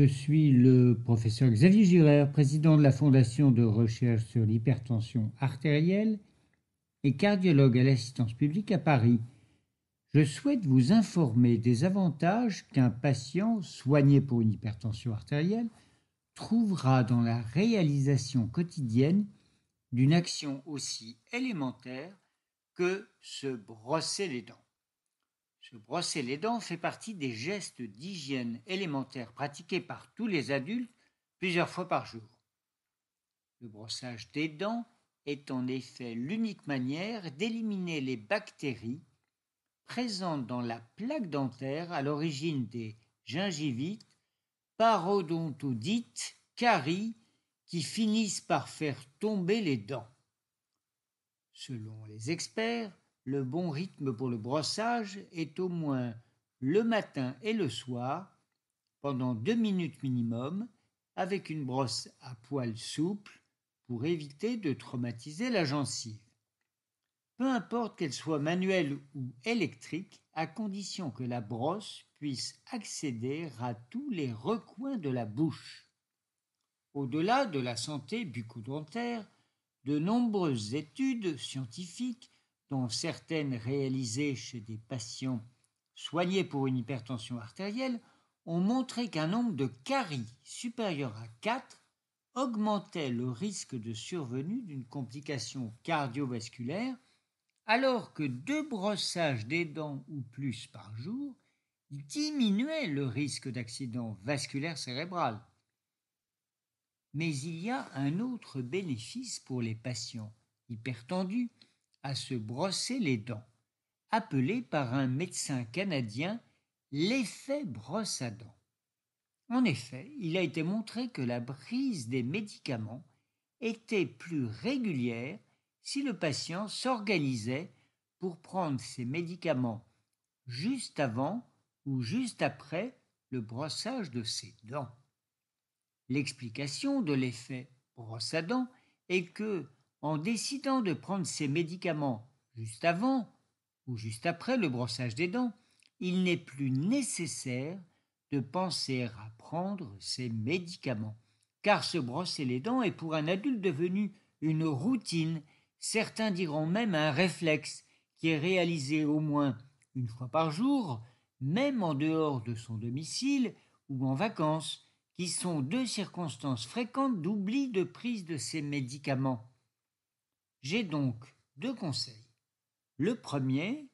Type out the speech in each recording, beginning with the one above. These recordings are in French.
Je suis le professeur Xavier Girer, président de la Fondation de recherche sur l'hypertension artérielle et cardiologue à l'assistance publique à Paris. Je souhaite vous informer des avantages qu'un patient soigné pour une hypertension artérielle trouvera dans la réalisation quotidienne d'une action aussi élémentaire que se brosser les dents. Se brosser les dents fait partie des gestes d'hygiène élémentaires pratiqués par tous les adultes plusieurs fois par jour. Le brossage des dents est en effet l'unique manière d'éliminer les bactéries présentes dans la plaque dentaire à l'origine des gingivites, parodontodites, caries qui finissent par faire tomber les dents. Selon les experts, le bon rythme pour le brossage est au moins le matin et le soir, pendant deux minutes minimum, avec une brosse à poils souple pour éviter de traumatiser la gencive. Peu importe qu'elle soit manuelle ou électrique, à condition que la brosse puisse accéder à tous les recoins de la bouche. Au-delà de la santé bucco-dentaire, de nombreuses études scientifiques dont certaines réalisées chez des patients soignés pour une hypertension artérielle, ont montré qu'un nombre de caries supérieur à 4 augmentait le risque de survenue d'une complication cardiovasculaire, alors que deux brossages des dents ou plus par jour diminuaient le risque d'accident vasculaire cérébral. Mais il y a un autre bénéfice pour les patients hypertendus à se brosser les dents, appelé par un médecin canadien l'effet brosse à dents. En effet, il a été montré que la prise des médicaments était plus régulière si le patient s'organisait pour prendre ses médicaments juste avant ou juste après le brossage de ses dents. L'explication de l'effet brosse à dents est que en décidant de prendre ses médicaments juste avant ou juste après le brossage des dents, il n'est plus nécessaire de penser à prendre ses médicaments, car se brosser les dents est pour un adulte devenu une routine, certains diront même un réflexe, qui est réalisé au moins une fois par jour, même en dehors de son domicile ou en vacances, qui sont deux circonstances fréquentes d'oubli de prise de ces médicaments. J'ai donc deux conseils. Le premier,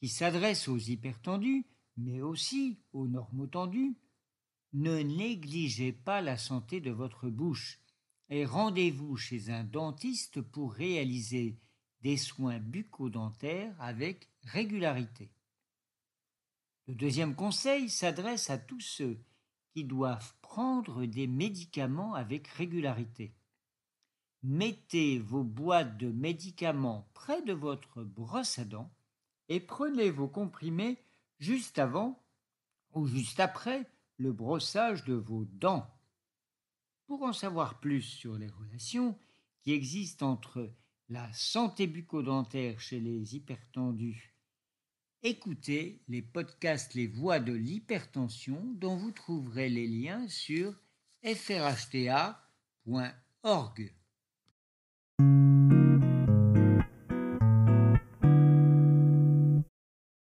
qui s'adresse aux hypertendus, mais aussi aux normotendus, ne négligez pas la santé de votre bouche et rendez-vous chez un dentiste pour réaliser des soins bucco-dentaires avec régularité. Le deuxième conseil s'adresse à tous ceux qui doivent prendre des médicaments avec régularité mettez vos boîtes de médicaments près de votre brosse à dents et prenez vos comprimés juste avant ou juste après le brossage de vos dents. Pour en savoir plus sur les relations qui existent entre la santé bucco-dentaire chez les hypertendus, écoutez les podcasts Les voix de l'hypertension dont vous trouverez les liens sur frhta.org. thank you